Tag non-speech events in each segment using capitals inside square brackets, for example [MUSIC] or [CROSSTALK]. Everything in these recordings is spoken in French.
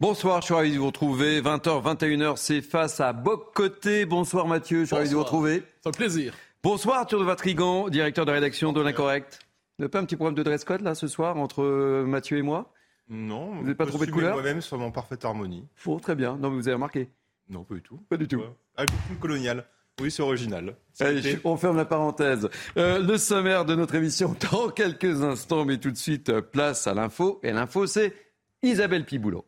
Bonsoir, je suis ravi de vous retrouver. 20h, 21h, c'est face à Boc Côté. Bonsoir Mathieu, je suis ravi de vous retrouver. C'est un plaisir. Bonsoir Arthur de Vatrigan, directeur de rédaction de l'Incorrect. Vous n'avez pas un petit problème de dress code là ce soir entre euh, Mathieu et moi? Non, Vous n'avez pas trouvé de couleur? moi-même sur mon parfaite harmonie. Faux, très bien. Non, mais vous avez remarqué Non, pas du tout. Pas du tout. Ouais. Ah, costume colonial. Oui, c'est original. Ça Allez, je- on ferme la parenthèse. Euh, le sommaire de notre émission dans quelques instants, mais tout de suite, euh, place à l'info. Et l'info, c'est Isabelle Piboulot.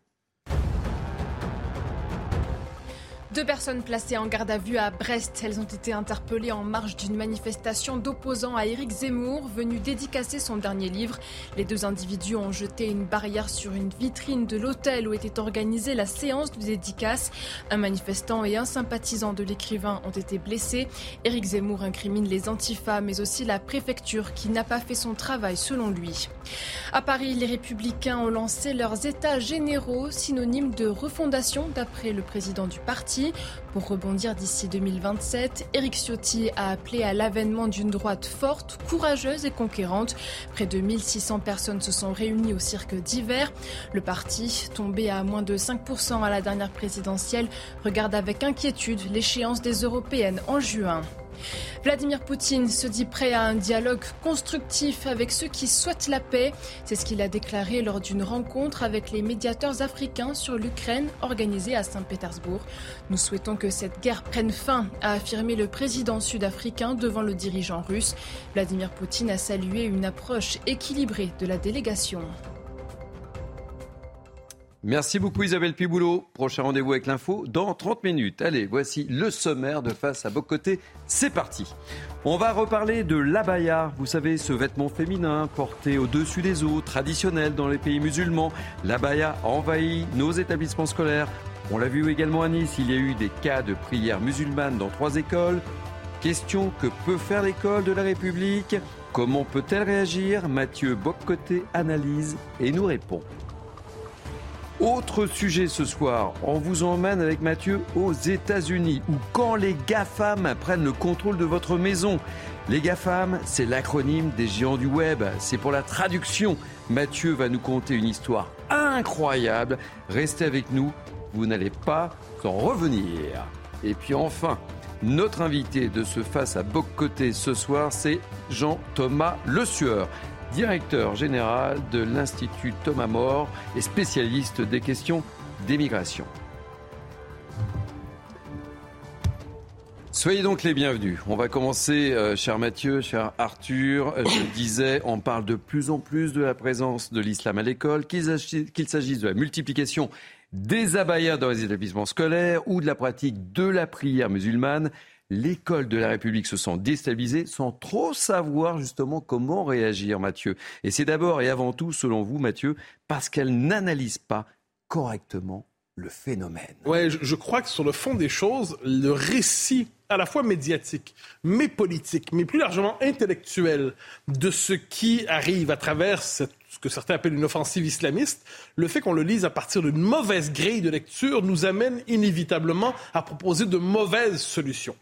Deux personnes placées en garde à vue à Brest. Elles ont été interpellées en marge d'une manifestation d'opposants à Éric Zemmour, venu dédicacer son dernier livre. Les deux individus ont jeté une barrière sur une vitrine de l'hôtel où était organisée la séance de dédicace. Un manifestant et un sympathisant de l'écrivain ont été blessés. Éric Zemmour incrimine les antifas, mais aussi la préfecture qui n'a pas fait son travail selon lui. À Paris, les républicains ont lancé leurs états généraux, synonymes de refondation d'après le président du parti. Pour rebondir d'ici 2027, Éric Ciotti a appelé à l'avènement d'une droite forte, courageuse et conquérante. Près de 1600 personnes se sont réunies au cirque d'hiver. Le parti, tombé à moins de 5% à la dernière présidentielle, regarde avec inquiétude l'échéance des européennes en juin. Vladimir Poutine se dit prêt à un dialogue constructif avec ceux qui souhaitent la paix. C'est ce qu'il a déclaré lors d'une rencontre avec les médiateurs africains sur l'Ukraine organisée à Saint-Pétersbourg. Nous souhaitons que cette guerre prenne fin, a affirmé le président sud-africain devant le dirigeant russe. Vladimir Poutine a salué une approche équilibrée de la délégation. Merci beaucoup Isabelle Piboulot. Prochain rendez-vous avec l'info dans 30 minutes. Allez, voici le sommaire de Face à Bocoté. C'est parti. On va reparler de l'abaya. Vous savez, ce vêtement féminin porté au-dessus des eaux, traditionnel dans les pays musulmans. L'abaya a envahi nos établissements scolaires. On l'a vu également à Nice. Il y a eu des cas de prières musulmanes dans trois écoles. Question que peut faire l'école de la République? Comment peut-elle réagir? Mathieu Boccoté analyse et nous répond. Autre sujet ce soir, on vous emmène avec Mathieu aux États-Unis, où quand les GAFAM prennent le contrôle de votre maison. Les GAFAM, c'est l'acronyme des géants du web, c'est pour la traduction. Mathieu va nous conter une histoire incroyable. Restez avec nous, vous n'allez pas en revenir. Et puis enfin, notre invité de ce face à Boc Côté ce soir, c'est Jean-Thomas Le Sueur directeur général de l'Institut Thomas More et spécialiste des questions d'émigration. Soyez donc les bienvenus. On va commencer, euh, cher Mathieu, cher Arthur. Euh, Je disais, on parle de plus en plus de la présence de l'islam à l'école, qu'il s'agisse de la multiplication des abayas dans les établissements scolaires ou de la pratique de la prière musulmane. L'école de la République se sent déstabilisée sans trop savoir justement comment réagir, Mathieu. Et c'est d'abord et avant tout, selon vous, Mathieu, parce qu'elle n'analyse pas correctement le phénomène. Ouais, je, crois que sur le fond des choses, le récit à la fois médiatique, mais politique, mais plus largement intellectuel de ce qui arrive à travers ce que certains appellent une offensive islamiste, le fait qu'on le lise à partir d'une mauvaise grille de lecture nous amène inévitablement à proposer de mauvaises solutions.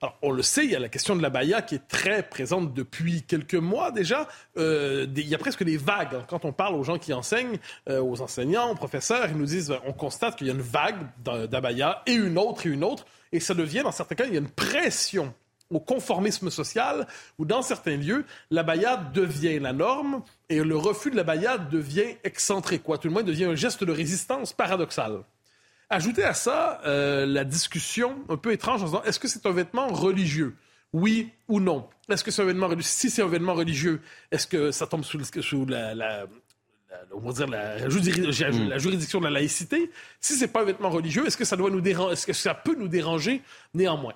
Alors, on le sait, il y a la question de la baya qui est très présente depuis quelques mois déjà. Euh, il y a presque des vagues. hein. Quand on parle aux gens qui enseignent, euh, aux enseignants, aux professeurs, ils nous disent, ben, on constate qu'il y a une vague d'a- d'abaya et une autre et une autre. Et ça devient, dans certains cas, il y a une pression au conformisme social où, dans certains lieux, l'abaya devient la norme et le refus de l'abaya devient excentré, quoi. Tout le moins devient un geste de résistance paradoxal. Ajoutez à ça euh, la discussion un peu étrange en disant est-ce que c'est un vêtement religieux? Oui ou non? Est-ce que c'est un vêtement religieux Si c'est un vêtement religieux, est-ce que ça tombe sous, le- sous la, la- on va dire la, juri- la juridiction de la laïcité? Si c'est pas un vêtement religieux, est-ce que ça doit nous déranger Est-ce que ça peut nous déranger néanmoins?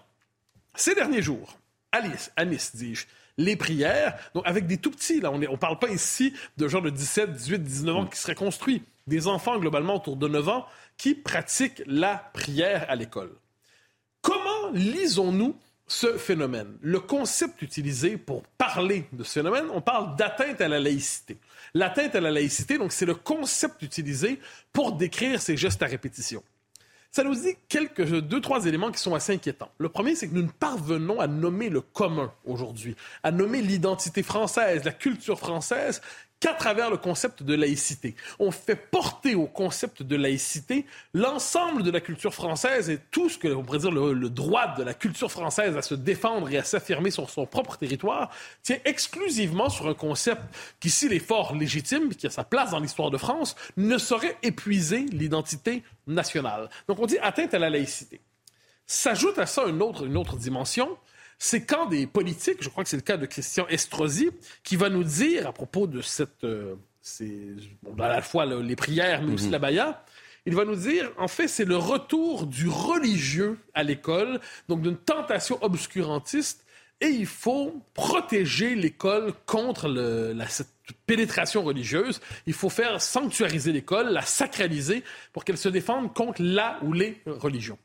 Ces derniers jours, à Nice, dis-je, les prières, donc avec des tout petits. Là, on ne on parle pas ici de gens de 17, 18, 19 ans qui seraient construits. Des enfants, globalement, autour de 9 ans, qui pratiquent la prière à l'école. Comment lisons-nous ce phénomène? Le concept utilisé pour parler de ce phénomène, on parle d'atteinte à la laïcité. L'atteinte à la laïcité, donc, c'est le concept utilisé pour décrire ces gestes à répétition. Ça nous dit quelques, deux, trois éléments qui sont assez inquiétants. Le premier, c'est que nous ne parvenons à nommer le commun aujourd'hui, à nommer l'identité française, la culture française, qu'à travers le concept de laïcité. On fait porter au concept de laïcité l'ensemble de la culture française et tout ce que l'on pourrait dire le, droit de la culture française à se défendre et à s'affirmer sur son propre territoire tient exclusivement sur un concept qui, s'il est fort légitime, qui a sa place dans l'histoire de France, ne saurait épuiser l'identité nationale. Donc on dit atteinte à la laïcité. S'ajoute à ça une autre, une autre dimension, c'est quand des politiques, je crois que c'est le cas de Christian Estrosi, qui va nous dire à propos de cette, euh, à la fois les prières, mais aussi mhm. la baya, il va nous dire, en fait, c'est le retour du religieux à l'école, donc d'une tentation obscurantiste, et il faut protéger l'école contre la, cette pénétration religieuse. Il faut faire sanctuariser l'école, la sacraliser, pour qu'elle se défende contre la ou les religions.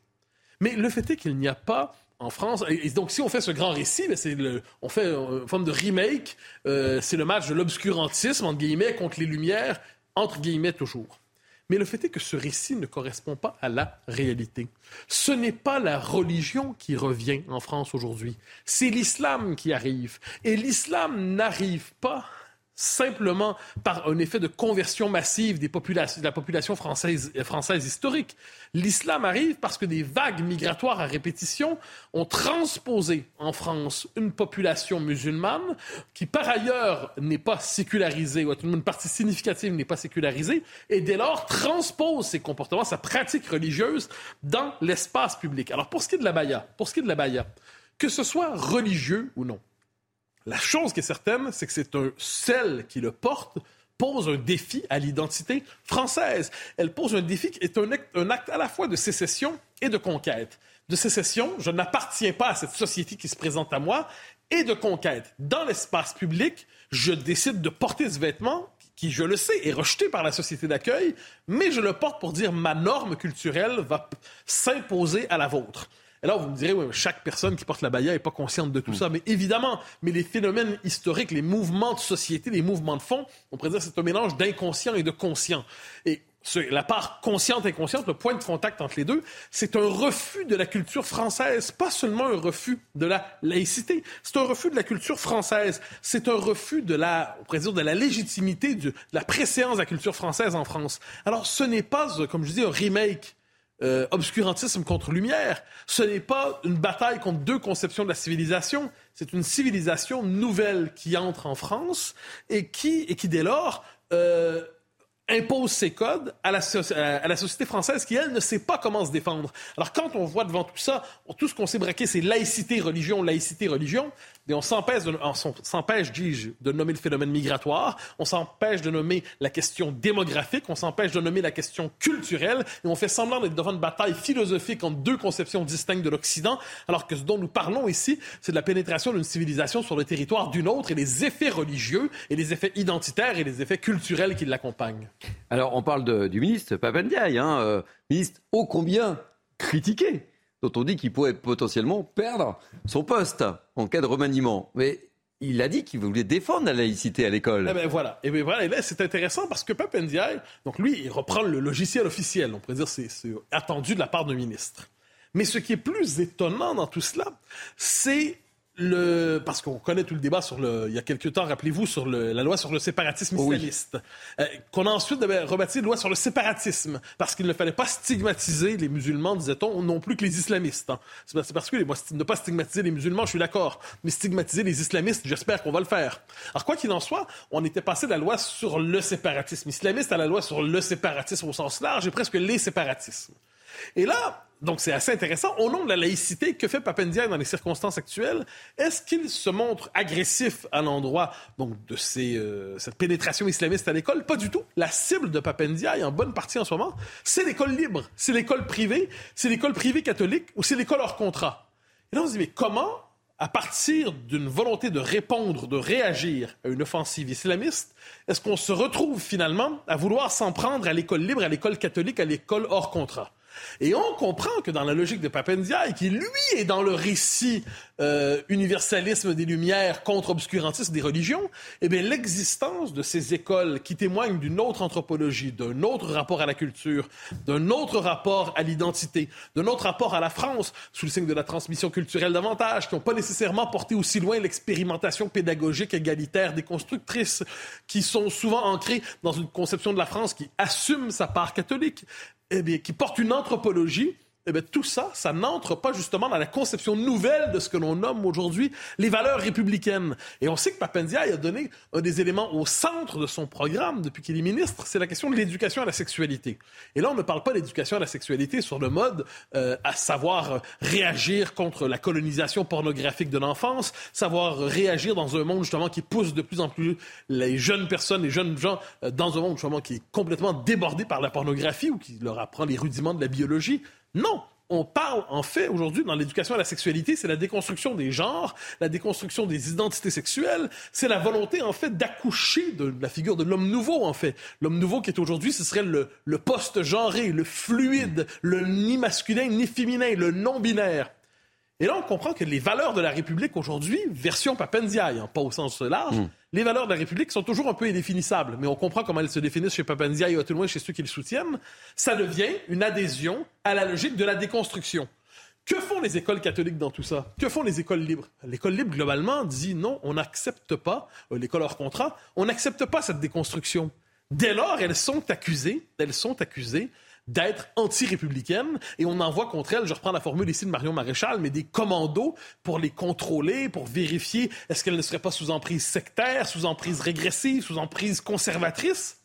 Mais le fait est qu'il n'y a pas en France. Et donc, si on fait ce grand récit, ben, c'est on fait une forme de remake. Euh, c'est le match de l'obscurantisme, entre guillemets, contre les Lumières, entre guillemets toujours. Mais le fait est que ce récit ne correspond pas à la réalité. Ce n'est pas la religion qui revient en France aujourd'hui, c'est l'islam qui arrive. Et l'islam n'arrive pas simplement par un effet de conversion massive des populations, de la population française, française historique. L'islam arrive parce que des vagues migratoires à répétition ont transposé en France une population musulmane qui, par ailleurs, n'est pas sécularisée, ou une partie significative n'est pas sécularisée, et dès lors transpose ses comportements, sa pratique religieuse dans l'espace public. Alors, pour ce qui est de la baya, pour ce qui est de la baya, que ce soit religieux ou non, la chose qui est certaine, c'est que c'est un celle qui le porte pose un défi à l'identité française. Elle pose un défi qui est un acte, à la fois de sécession et de conquête. De sécession, je n'appartiens pas à cette société qui se présente à moi, et de conquête. Dans l'espace public, je décide de porter ce vêtement qui, je le sais, est rejeté par la société d'accueil, mais je le porte pour dire ma norme culturelle va s'imposer à la vôtre. Et là, vous me direz, chaque personne qui porte la baya n'est pas consciente de tout ça. Mais évidemment, mais les phénomènes historiques, les mouvements de société, les mouvements de fond, on pourrait dire que c'est un mélange d'inconscient et de conscient. Et la part consciente et inconsciente, le point de contact entre les deux, c'est un refus de la culture française, pas seulement un refus de la laïcité, c'est un refus de la culture française, c'est un refus de la, on pourrait dire, de la légitimité, de la préséance de la culture française en France. Alors, ce n'est pas, comme je dis, un remake euh, obscurantisme contre lumière. Ce n'est pas une bataille contre deux conceptions de la civilisation. C'est une civilisation nouvelle qui entre en France et qui, et qui dès lors, euh, impose ses codes à la, société française qui, elle, ne sait pas comment se défendre. Alors, quand on voit devant tout ça, tout ce qu'on s'est braqué, c'est laïcité, religion, laïcité, religion, et on s'empêche, dis-je, de nommer le phénomène migratoire, on s'empêche de nommer la question démographique, on s'empêche de nommer la question culturelle, et on fait semblant d'être devant une bataille philosophique entre deux conceptions distinctes de l'Occident, alors que ce dont nous parlons ici, c'est de la pénétration d'une civilisation sur le territoire d'une autre et les effets religieux et les effets identitaires et les effets culturels qui l'accompagnent. Alors, on parle du ministre Papendiaï, hein, euh, ministre ô combien critiqué dont on dit qu'il pourrait potentiellement perdre son poste en cas de remaniement. Mais il a dit qu'il voulait défendre la laïcité à l'école. Eh ben voilà. Et, ben voilà. C'est intéressant parce que Pep Ndiaye, donc lui, il reprend le logiciel officiel. On pourrait dire c'est attendu de la part d'un ministre. Mais ce qui est plus étonnant dans tout cela, c'est le, parce qu'on connaît tout le débat sur le, il y a quelques temps, rappelez-vous, sur le, la loi sur le séparatisme islamiste, euh, qu'on a ensuite rebaptisé loi sur le séparatisme, parce qu'il ne fallait pas stigmatiser les musulmans, disait-on, non plus que les islamistes. Hein. C'est parce que moi, ne pas stigmatiser les musulmans, je suis d'accord, mais stigmatiser les islamistes, j'espère qu'on va le faire. Alors quoi qu'il en soit, on était passé de la loi sur le séparatisme islamiste à la loi sur le séparatisme au sens large et presque les séparatismes. Et là, donc c'est assez intéressant. Au nom de la laïcité, que fait Papendiaï dans les circonstances actuelles? Est-ce qu'il se montre agressif à l'endroit donc, de euh, cette pénétration islamiste à l'école? Pas du tout. La cible de Papendiaï, en bonne partie en ce moment, c'est l'école libre, c'est l'école privée, c'est l'école privée catholique ou c'est l'école hors contrat? Et là, on se dit, mais comment à partir d'une volonté de répondre, de réagir à une offensive islamiste, est-ce qu'on se retrouve finalement à vouloir s'en prendre à l'école libre, à l'école catholique, à l'école hors contrat? Et on comprend que dans la logique de Papendiaï, qui lui est dans le récit euh, universalisme des Lumières contre obscurantisme des religions, eh bien l'existence de ces écoles qui témoignent d'une autre anthropologie, d'un autre rapport à la culture, d'un autre rapport à l'identité, d'un autre rapport à la France, sous le signe de la transmission culturelle davantage, qui n'ont pas nécessairement porté aussi loin l'expérimentation pédagogique égalitaire des constructrices, qui sont souvent ancrées dans une conception de la France qui assume sa part catholique, eh bien, qui porte une anthropologie eh bien, tout ça, ça n'entre pas justement dans la conception nouvelle de ce que l'on nomme aujourd'hui les valeurs républicaines. Et on sait que Papendia a donné un des éléments au centre de son programme depuis qu'il est ministre, c'est la question de l'éducation à la sexualité. Et là, on ne parle pas d'éducation à la sexualité sur le mode euh, à savoir réagir contre la colonisation pornographique de l'enfance, savoir réagir dans un monde justement qui pousse de plus en plus les jeunes personnes, les jeunes gens euh, dans un monde justement qui est complètement débordé par la pornographie ou qui leur apprend les rudiments de la biologie. Non, on parle en fait aujourd'hui dans l'éducation à la sexualité, c'est la déconstruction des genres, la déconstruction des identités sexuelles, c'est la volonté en fait d'accoucher de la figure de l'homme nouveau en fait. L'homme nouveau qui est aujourd'hui, ce serait le, le post-genré, le fluide, le ni masculin ni féminin, le non-binaire. Et là, on comprend que les valeurs de la République aujourd'hui, version Papendiaï, hein, pas au sens large, mm. Les valeurs de la République sont toujours un peu indéfinissables, mais on comprend comment elles se définissent chez Papendiaï et à tout le chez ceux qui le soutiennent. Ça devient une adhésion à la logique de la déconstruction. Que font les écoles catholiques dans tout ça? Que font les écoles libres? L'école libre, globalement, dit non, on n'accepte pas, euh, l'école hors contrat, on n'accepte pas cette déconstruction. Dès lors, elles sont accusées, elles sont accusées d'être anti-républicaine et on envoie contre elle, je reprends la formule ici de Marion Maréchal, mais des commandos pour les contrôler, pour vérifier est-ce qu'elle ne serait pas sous emprise sectaire, sous emprise régressive, sous emprise conservatrice.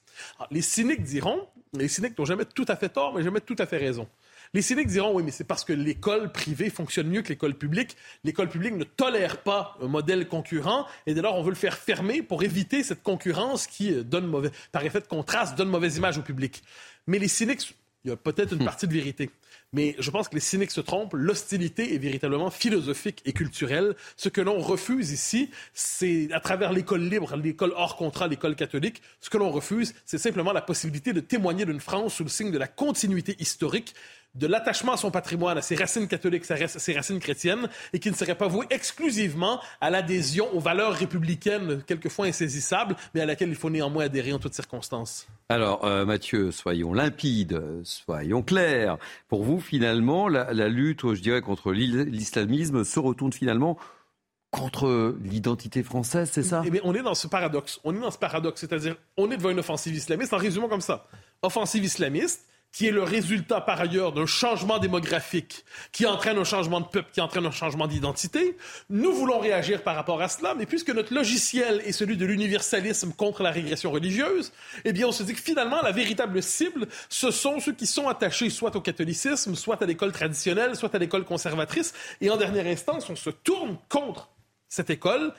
les cyniques diront, les cyniques n'ont jamais tout à fait tort, mais jamais tout à fait raison. Les cyniques diront oui, mais c'est parce que l'école privée fonctionne mieux que l'école publique. L'école publique ne tolère pas un modèle concurrent et dès lors on veut le faire fermer pour éviter cette concurrence qui donne mauvais, par effet de contraste, donne mauvaise image au public. Mais les cyniques il y a peut-être une hmm. partie de vérité. Mais je pense que les cyniques se trompent. L'hostilité est véritablement philosophique et culturelle. Ce que l'on refuse ici, c'est à travers l'école libre, l'école hors contrat, l'école catholique, ce que l'on refuse, c'est simplement la possibilité de témoigner d'une France sous le signe de la continuité historique de l'attachement à son patrimoine, à ses racines catholiques, à ses racines chrétiennes, et qui ne serait pas voué exclusivement à l'adhésion aux valeurs républicaines, quelquefois insaisissables, mais à laquelle il faut néanmoins adhérer en toutes circonstances. Alors, euh, Mathieu, soyons limpides, soyons clairs. Pour vous, finalement, la, lutte, je dirais, contre l'islamisme se retourne finalement contre l'identité française, c'est ça? Eh bien, on est dans ce paradoxe. On est dans ce paradoxe, c'est-à-dire, on est devant une offensive islamiste, en résumant comme ça. Offensive islamiste, qui est le résultat par ailleurs d'un changement démographique qui entraîne un changement de peuple, qui entraîne un changement d'identité. Nous voulons réagir par rapport à cela, mais puisque notre logiciel est celui de l'universalisme contre la régression religieuse, eh bien on se dit que finalement la véritable cible, ce sont ceux qui sont attachés soit au catholicisme, soit à l'école traditionnelle, soit à l'école conservatrice, et en dernière instance, on se tourne contre cette école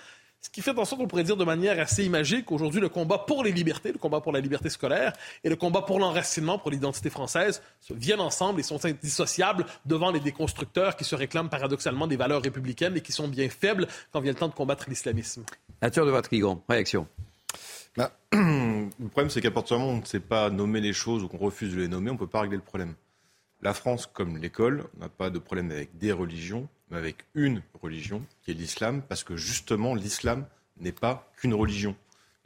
ce qui fait en sorte qu'on pourrait dire de manière assez imagée qu'aujourd'hui, le combat pour les libertés, le combat pour la liberté scolaire et le combat pour l'enracinement, pour l'identité française, se viennent ensemble et sont indissociables devant les déconstructeurs qui se réclament paradoxalement des valeurs républicaines et qui sont bien faibles quand vient le temps de combattre l'islamisme. Nature de votre réaction. Bah, [CLEARS THROAT] le problème, c'est qu'à partir du moment où on ne sait pas nommer les choses ou qu'on refuse de les nommer, on ne peut pas régler le problème. La France, comme l'école, n'a pas de problème avec des religions, mais avec une religion, qui est l'islam, parce que justement, l'islam n'est pas qu'une religion.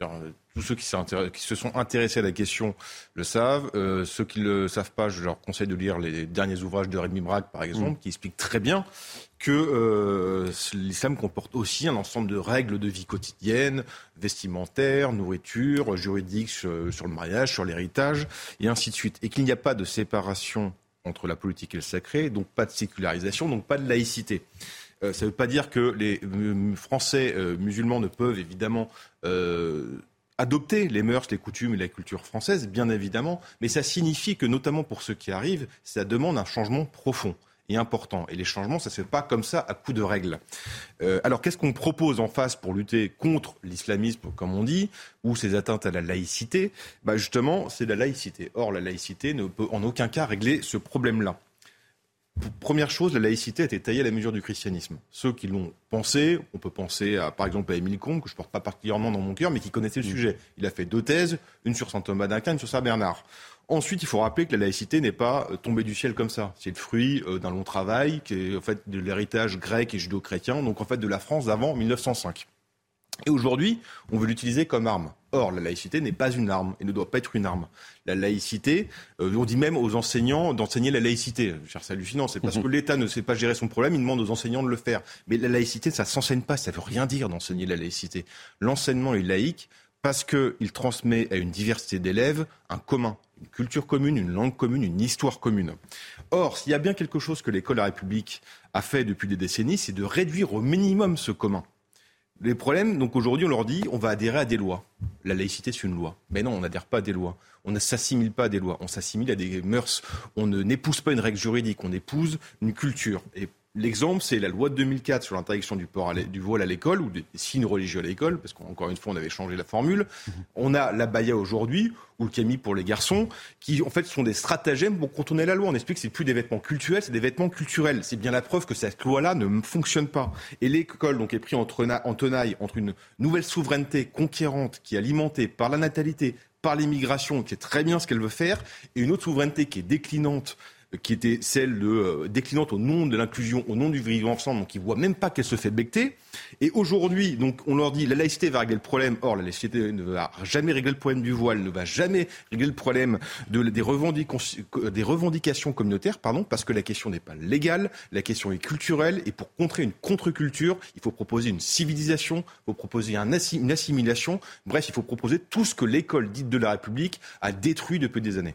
Euh, tous ceux qui, se sont intéressés à la question le savent. Euh, ceux qui ne le savent pas, je leur conseille de lire les derniers ouvrages de Rémi Braque, par exemple, mm. qui expliquent très bien que euh, l'islam comporte aussi un ensemble de règles de vie quotidienne, vestimentaires, nourriture, juridiques sur le mariage, sur l'héritage, et ainsi de suite. Et qu'il n'y a pas de séparation entre la politique et le sacré, donc pas de sécularisation, donc pas de laïcité. Euh, ça ne veut pas dire que les euh, Français euh, musulmans ne peuvent évidemment adopter les mœurs, les coutumes et la culture française, bien évidemment, mais ça signifie que, notamment pour ceux qui arrivent, ça demande un changement profond et important. Et les changements, ça ne se fait pas comme ça à coup de règles. Euh, alors qu'est-ce qu'on propose en face pour lutter contre l'islamisme, comme on dit, ou ces atteintes à la laïcité? Bah Justement, c'est la laïcité. Or, la laïcité ne peut en aucun cas régler ce problème-là. Première chose, la laïcité a été taillée à la mesure du christianisme. Ceux qui l'ont pensé, on peut penser à, par exemple à Émile Comte, que je porte pas particulièrement dans mon cœur, mais qui connaissait le mm. sujet. Il a fait deux thèses, une sur saint Thomas d'Aquin, une sur saint Bernard. Ensuite, il faut rappeler que la laïcité n'est pas euh, tombée du ciel comme ça. C'est le fruit euh, d'un long travail, qui est en fait de l'héritage grec et judéo-chrétien, donc en fait de la France d'avant 1905. Et aujourd'hui, on veut l'utiliser comme arme. Or, la laïcité n'est pas une arme et ne doit pas être une arme. La laïcité, euh, on dit même aux enseignants d'enseigner la laïcité. C'est hallucinant, c'est parce mhm. que l'État ne sait pas gérer son problème, il demande aux enseignants de le faire. Mais la laïcité, ça s'enseigne pas, ça veut rien dire d'enseigner la laïcité. L'enseignement est laïque parce qu'il transmet à une diversité d'élèves un commun, une culture commune, une langue commune, une histoire commune. Or, s'il y a bien quelque chose que l'école de la République a fait depuis des décennies, c'est de réduire au minimum ce commun. Les problèmes, donc aujourd'hui, on leur dit on va adhérer à des lois. La laïcité, c'est une loi. Mais non, on n'adhère pas à des lois. On ne s'assimile pas à des lois. On s'assimile à des mœurs. On n'épouse pas une règle juridique. On épouse une culture. Et L'exemple, c'est la loi de 2004 sur l'interdiction du, port du voile à l'école ou des signes religieux à l'école, parce qu'encore une fois, on avait changé la formule. Mhm. On a la baya aujourd'hui, ou le camis pour les garçons, qui en fait sont des stratagèmes pour contourner la loi. On explique que c'est plus des vêtements culturels, c'est des vêtements culturels. C'est bien la preuve que cette loi-là ne fonctionne pas. Et l'école donc est prise en tenaille entre une nouvelle souveraineté conquérante qui est alimentée par la natalité, par l'immigration, qui est très bien ce qu'elle veut faire, et une autre souveraineté qui est déclinante qui était celle euh, déclinante au nom de l'inclusion, au nom du vivre ensemble, donc ils voient même pas qu'elle se fait becter. Et aujourd'hui, donc on leur dit la laïcité va régler le problème. Or, la laïcité ne va jamais régler le problème du voile, ne va jamais régler le problème de, des, revendications communautaires, pardon, parce que la question n'est pas légale, la question est culturelle. Et pour contrer une contre-culture, il faut proposer une civilisation, il faut proposer un une assimilation. Bref, il faut proposer tout ce que l'école dite de la République a détruit depuis des années.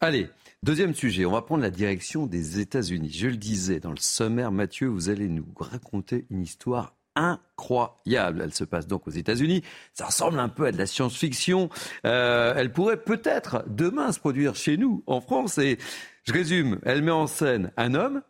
Allez, Deuxième sujet, on va prendre la direction des États-Unis. Je le disais dans le sommaire, Mathieu, vous allez nous raconter une histoire incroyable. Elle se passe donc aux États-Unis. Ça ressemble un peu à de la science-fiction. Euh, elle pourrait peut-être demain se produire chez nous, en France. Et je résume, elle met en scène un homme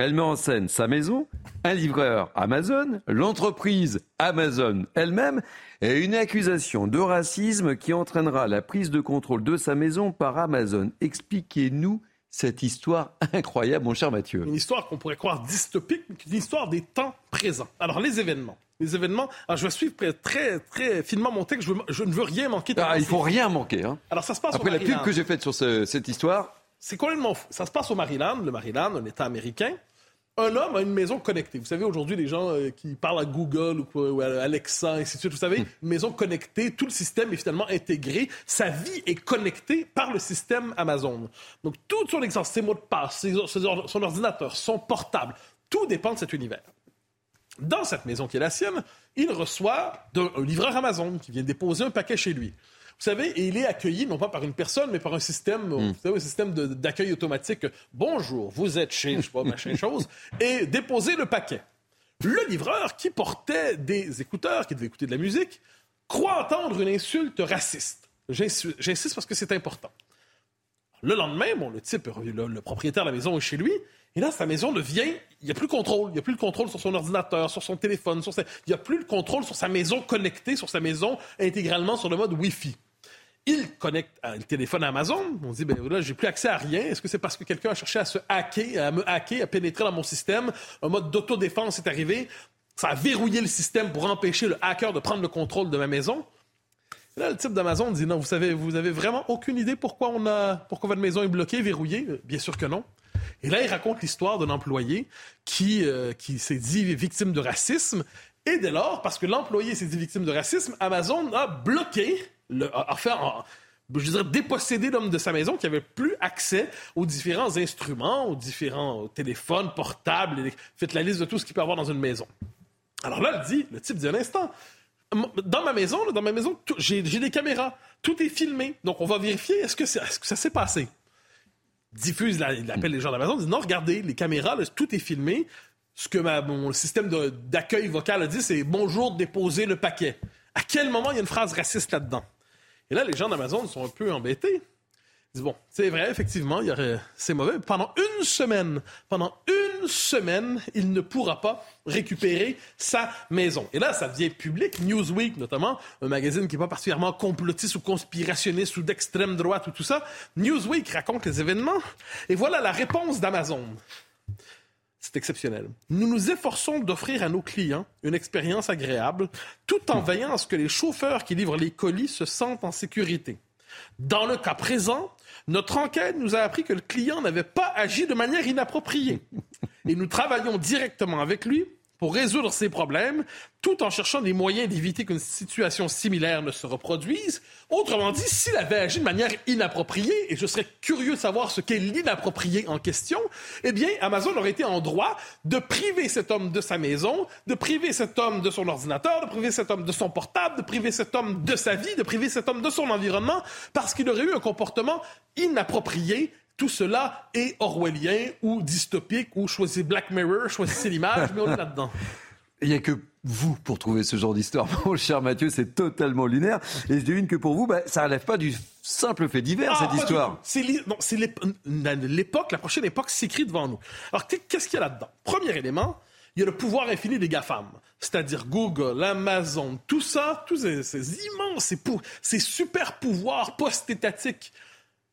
elle met en scène sa maison, un livreur Amazon, l'entreprise Amazon elle-même et une accusation de racisme qui entraînera la prise de contrôle de sa maison par Amazon. Expliquez-nous cette histoire incroyable, mon cher Mathieu. Une histoire qu'on pourrait croire dystopique, mais une histoire des temps présents. Alors, les événements. Les événements, alors je vais suivre très, très finement mon texte. Je, ne veux rien manquer. Ah, il faut rien manquer. Hein. Alors, ça se passe Après la pub que j'ai faite sur cette histoire. C'est complètement fou. Ça se passe au Maryland, le Maryland, un État américain un homme a une maison connectée. Vous savez, aujourd'hui, les gens euh, qui parlent à Google ou, à Alexa, ainsi de suite, vous savez, hmm. une maison connectée, tout le système est finalement intégré. Sa vie est connectée par le système Amazon. Donc, tout son existence, ses mots de passe, son ordinateur, son portable, tout dépend de cet univers. Dans cette maison qui est la sienne, il reçoit un livreur Amazon qui vient déposer un paquet chez lui. Vous savez, et il est accueilli non pas par une personne, mais par un système, hmm. vous savez, un système d'accueil automatique. Bonjour, vous êtes chez, je sais pas, machin [LAUGHS] chose, et déposez le paquet. Le livreur, qui portait des écouteurs, qui devait écouter de la musique, croit entendre une insulte raciste. J'insiste parce que c'est important. Le lendemain, bon, le type, le, propriétaire de la maison est chez lui, et là, sa maison devient, il n'y a plus le contrôle. Il n'y a plus le contrôle sur son ordinateur, sur son téléphone, sur il n'y a plus le contrôle sur sa maison connectée, sur sa maison intégralement sur le mode Wi-Fi. Il connecte le téléphone à Amazon. On dit, ben là, j'ai plus accès à rien. Est-ce que c'est parce que quelqu'un a cherché à se hacker, à me hacker, à pénétrer dans mon système? Un mode d'autodéfense est arrivé. Ça a verrouillé le système pour empêcher le hacker de prendre le contrôle de ma maison. là, le type d'Amazon dit, non, vous savez, vous avez vraiment aucune idée pourquoi on a, pourquoi votre maison est bloquée, verrouillée? Bien sûr que non. Et là, il raconte l'histoire d'un employé qui, euh, qui s'est dit victime de racisme. Et dès lors, parce que l'employé s'est dit victime de racisme, Amazon a bloqué le, fait, je dirais, déposséder l'homme de sa maison qui avait plus accès aux différents instruments, aux différents téléphones portables. Faites la liste de tout ce qu'il peut avoir dans une maison. Alors là, dit, le type dit un instant, dans ma maison, dans ma maison, j'ai des caméras, tout est filmé, donc on va vérifier est-ce que, ça s'est passé? Diffuse, il appelle les gens d'Amazon, dit non, regardez, les caméras, tout est filmé. Ce que mon système d'accueil vocal a dit, c'est bonjour, déposez le paquet. À quel moment il y a une phrase raciste là-dedans? Et là, les gens d'Amazon sont un peu embêtés. Ils disent, bon, c'est vrai, effectivement, c'est mauvais. Pendant une semaine, pendant une semaine, il ne pourra pas récupérer sa maison. Et là, ça devient public. Newsweek, notamment, un magazine qui n'est pas particulièrement complotiste ou conspirationniste ou d'extrême droite ou tout ça. Newsweek raconte les événements. Et voilà la réponse d'Amazon. C'est exceptionnel. Nous nous efforçons d'offrir à nos clients une expérience agréable tout en veillant à ce que les chauffeurs qui livrent les colis se sentent en sécurité. Dans le cas présent, notre enquête nous a appris que le client n'avait pas agi de manière inappropriée. Et nous travaillons directement avec lui pour résoudre ces problèmes, tout en cherchant des moyens d'éviter qu'une situation similaire ne se reproduise. Autrement dit, s'il avait agi de manière inappropriée, et je serais curieux de savoir ce qu'est l'inapproprié en question, eh bien, Amazon aurait été en droit de priver cet homme de sa maison, de priver cet homme de son ordinateur, de priver cet homme de son portable, de priver cet homme de sa vie, de priver cet homme de son environnement, parce qu'il aurait eu un comportement inapproprié tout cela est orwellien ou dystopique ou choisissez Black Mirror, choisissez l'image, mais on est là-dedans. [LAUGHS] Il n'y a que vous pour trouver ce genre d'histoire, [LAUGHS] mon cher Mathieu, c'est totalement lunaire. Et je devine que pour vous, bah, ça ne relève pas du simple fait divers, ah, cette histoire. C'est l'époque, la prochaine époque s'écrit devant nous. Alors, qu'est-ce qu'il y a là-dedans? Premier élément, il y a le pouvoir infini des GAFAM, c'est-à-dire Google, Amazon, tout ça, tous ces, ces immenses, ces, ces super pouvoirs post-étatiques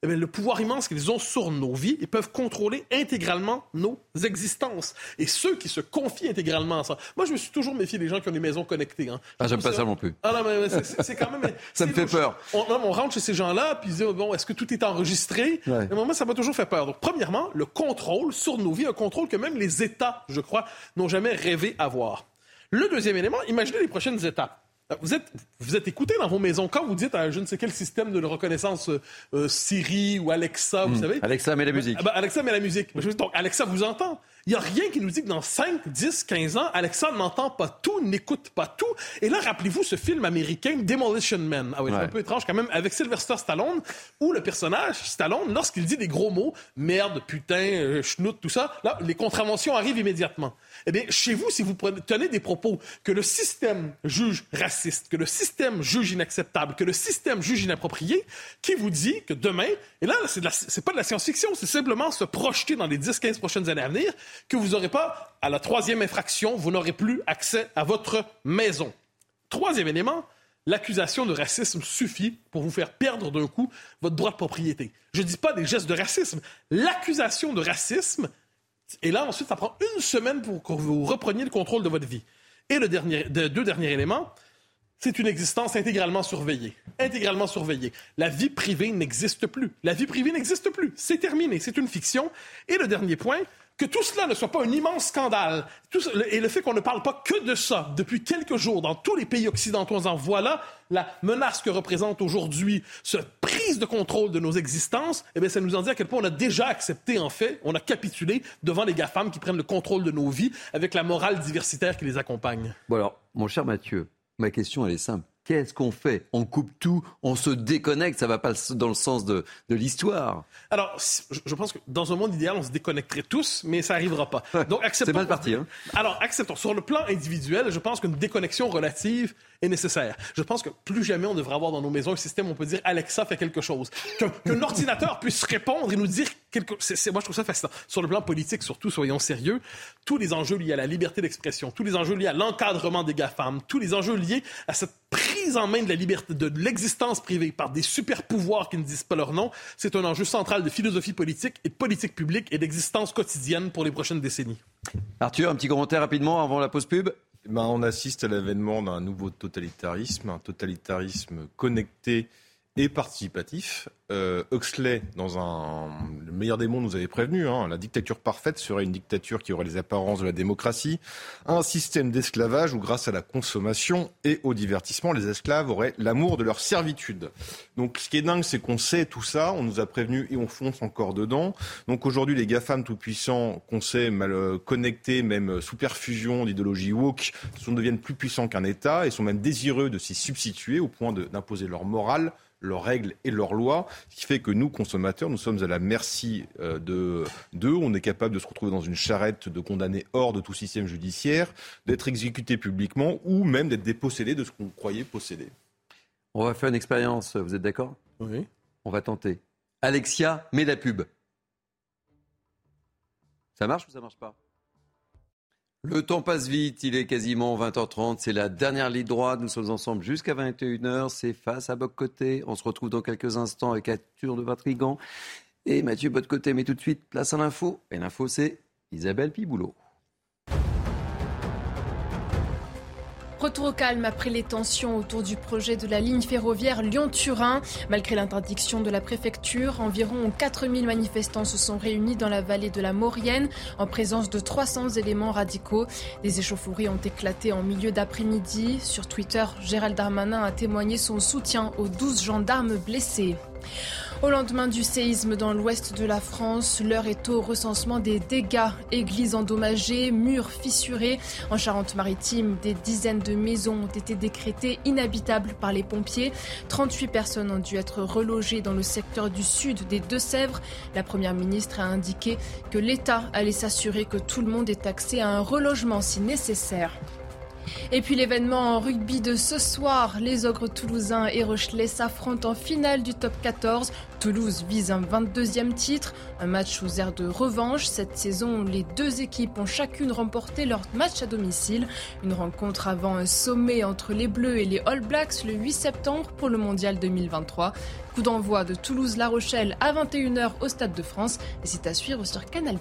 eh le pouvoir immense qu'ils ont sur nos vies, ils peuvent contrôler intégralement nos existences. Et ceux qui se confient intégralement à ça. Moi, je me suis toujours méfié des gens qui ont des maisons connectées. Hein. Ah, j'aime pas ça non plus. Ah non, mais c'est quand même. [LAUGHS] ça me fait peur. On, on, rentre chez ces gens-là, puis ils disent bon, est-ce que tout est enregistré? Ouais. Moi, ça m'a toujours fait peur. Donc, premièrement, le contrôle sur nos vies, un contrôle que même les États, je crois, n'ont jamais rêvé avoir. Le deuxième élément, imaginez les prochaines étapes. Euh, vous êtes, vous êtes écouté dans vos maisons quand vous dites à je ne sais quel système de reconnaissance euh, Siri ou Alexa, vous hmm. savez. Alexa met la musique. Ah ben, Alexa met la musique. Donc Alexa vous entend. Il n'y a rien qui nous dit que dans 5, 10, 15 ans, Alexa n'entend pas tout, n'écoute pas tout. Et là, rappelez-vous ce film américain Demolition Man. Ah oui, c'est un peu étrange quand même, avec Sylvester Stallone, où le personnage, Stallone, lorsqu'il dit des gros mots, merde, putain, euh, schnout, tout ça, là, les contraventions arrivent immédiatement. Eh bien, chez vous, si vous tenez des propos que le système juge raciste, que le système juge inacceptable, que le système juge inapproprié, qui vous dit que demain, et là, c'est pas de la science-fiction, c'est simplement se projeter dans les 10-15 prochaines années à venir, que vous n'aurez pas, à la troisième infraction, vous n'aurez plus accès à votre maison. Troisième élément, l'accusation de racisme suffit pour vous faire perdre d'un coup votre droit de propriété. Je ne dis pas des gestes de racisme. L'accusation de racisme et là, ensuite, ça prend une semaine pour que vous repreniez le contrôle de votre vie. Et le dernier, deux derniers éléments, c'est une existence intégralement surveillée. Intégralement surveillée. La vie privée n'existe plus. La vie privée n'existe plus. C'est terminé. C'est une fiction. Et le dernier point, que tout cela ne soit pas un immense scandale, et le fait qu'on ne parle pas que de ça depuis quelques jours dans tous les pays occidentaux, en voilà la menace que représente aujourd'hui cette prise de contrôle de nos existences, eh bien, ça nous en dit à quel point on a déjà accepté, en fait, on a capitulé devant les GAFAM qui prennent le contrôle de nos vies avec la morale diversitaire qui les accompagne. Bon alors, mon cher Mathieu, ma question, elle est simple. Qu'est-ce qu'on fait? On coupe tout, on se déconnecte, ça va pas dans le sens de, l'histoire. Alors, je pense que dans un monde idéal, on se déconnecterait tous, mais ça n'arrivera pas. [LAUGHS] Donc, acceptons. C'est mal parti. Hein? Alors, acceptons. Sur le plan individuel, je pense qu'une déconnexion relative est nécessaire. Je pense que plus jamais on devrait avoir dans nos maisons un système où on peut dire Alexa fait quelque chose. Qu'un [LAUGHS] ordinateur puisse répondre et nous dire quelque chose. Moi, je trouve ça fascinant. Sur le plan politique, surtout, soyons sérieux, tous les enjeux liés à la liberté d'expression, tous les enjeux liés à l'encadrement des GAFAM, tous les enjeux liés à cette prise en main de la liberté, de l'existence privée par des super pouvoirs qui ne disent pas leur nom, c'est un enjeu central de philosophie politique et de politique publique et d'existence quotidienne pour les prochaines décennies. Arthur, un petit commentaire rapidement avant la pause pub ben, on assiste à l'avènement d'un nouveau totalitarisme, un totalitarisme connecté et participatif. Euh, Huxley, dans un, le meilleur des mondes, nous avait prévenu, hein, la dictature parfaite serait une dictature qui aurait les apparences de la démocratie, un système d'esclavage où grâce à la consommation et au divertissement, les esclaves auraient l'amour de leur servitude. Donc ce qui est dingue, c'est qu'on sait tout ça, on nous a prévenu et on fonce encore dedans. Donc aujourd'hui, les GAFAM tout-puissants, qu'on sait mal euh, connectés, même sous perfusion d'idéologie woke, sont, deviennent plus puissants qu'un État et sont même désireux de s'y substituer au point d'imposer leur morale leurs règles et leurs lois, ce qui fait que nous, consommateurs, nous sommes à la merci euh, de d'eux. On est capable de se retrouver dans une charrette de condamnés hors de tout système judiciaire, d'être exécutés publiquement ou même d'être dépossédés de ce qu'on croyait posséder. On va faire une expérience, vous êtes d'accord? Oui. On va tenter. Alexia, mets la pub. Ça marche ou ça marche pas? Le temps passe vite, il est quasiment 20h30, c'est la dernière ligne droite, nous sommes ensemble jusqu'à 21h, c'est face à Boc Côté, on se retrouve dans quelques instants avec Arthur de Vatrigan et Mathieu Boc Côté, mais tout de suite, place à l'info, et l'info c'est Isabelle Piboulot. Retour au calme après les tensions autour du projet de la ligne ferroviaire Lyon-Turin. Malgré l'interdiction de la préfecture, environ 4000 manifestants se sont réunis dans la vallée de la Maurienne en présence de 300 éléments radicaux. Des échauffourées ont éclaté en milieu d'après-midi. Sur Twitter, Gérald Darmanin a témoigné son soutien aux 12 gendarmes blessés. Au lendemain du séisme dans l'ouest de la France, l'heure est au recensement des dégâts. Églises endommagées, murs fissurés. En Charente-Maritime, des dizaines de maisons ont été décrétées inhabitables par les pompiers. 38 personnes ont dû être relogées dans le secteur du sud des Deux-Sèvres. La Première ministre a indiqué que l'État allait s'assurer que tout le monde ait accès à un relogement si nécessaire. Et puis l'événement en rugby de ce soir, les Ogres toulousains et Rochelet s'affrontent en finale du top 14. Toulouse vise un 22e titre, un match aux airs de revanche. Cette saison, les deux équipes ont chacune remporté leur match à domicile. Une rencontre avant un sommet entre les Bleus et les All Blacks le 8 septembre pour le Mondial 2023. Coup d'envoi de Toulouse-La Rochelle à 21h au Stade de France et c'est à suivre sur Canal+.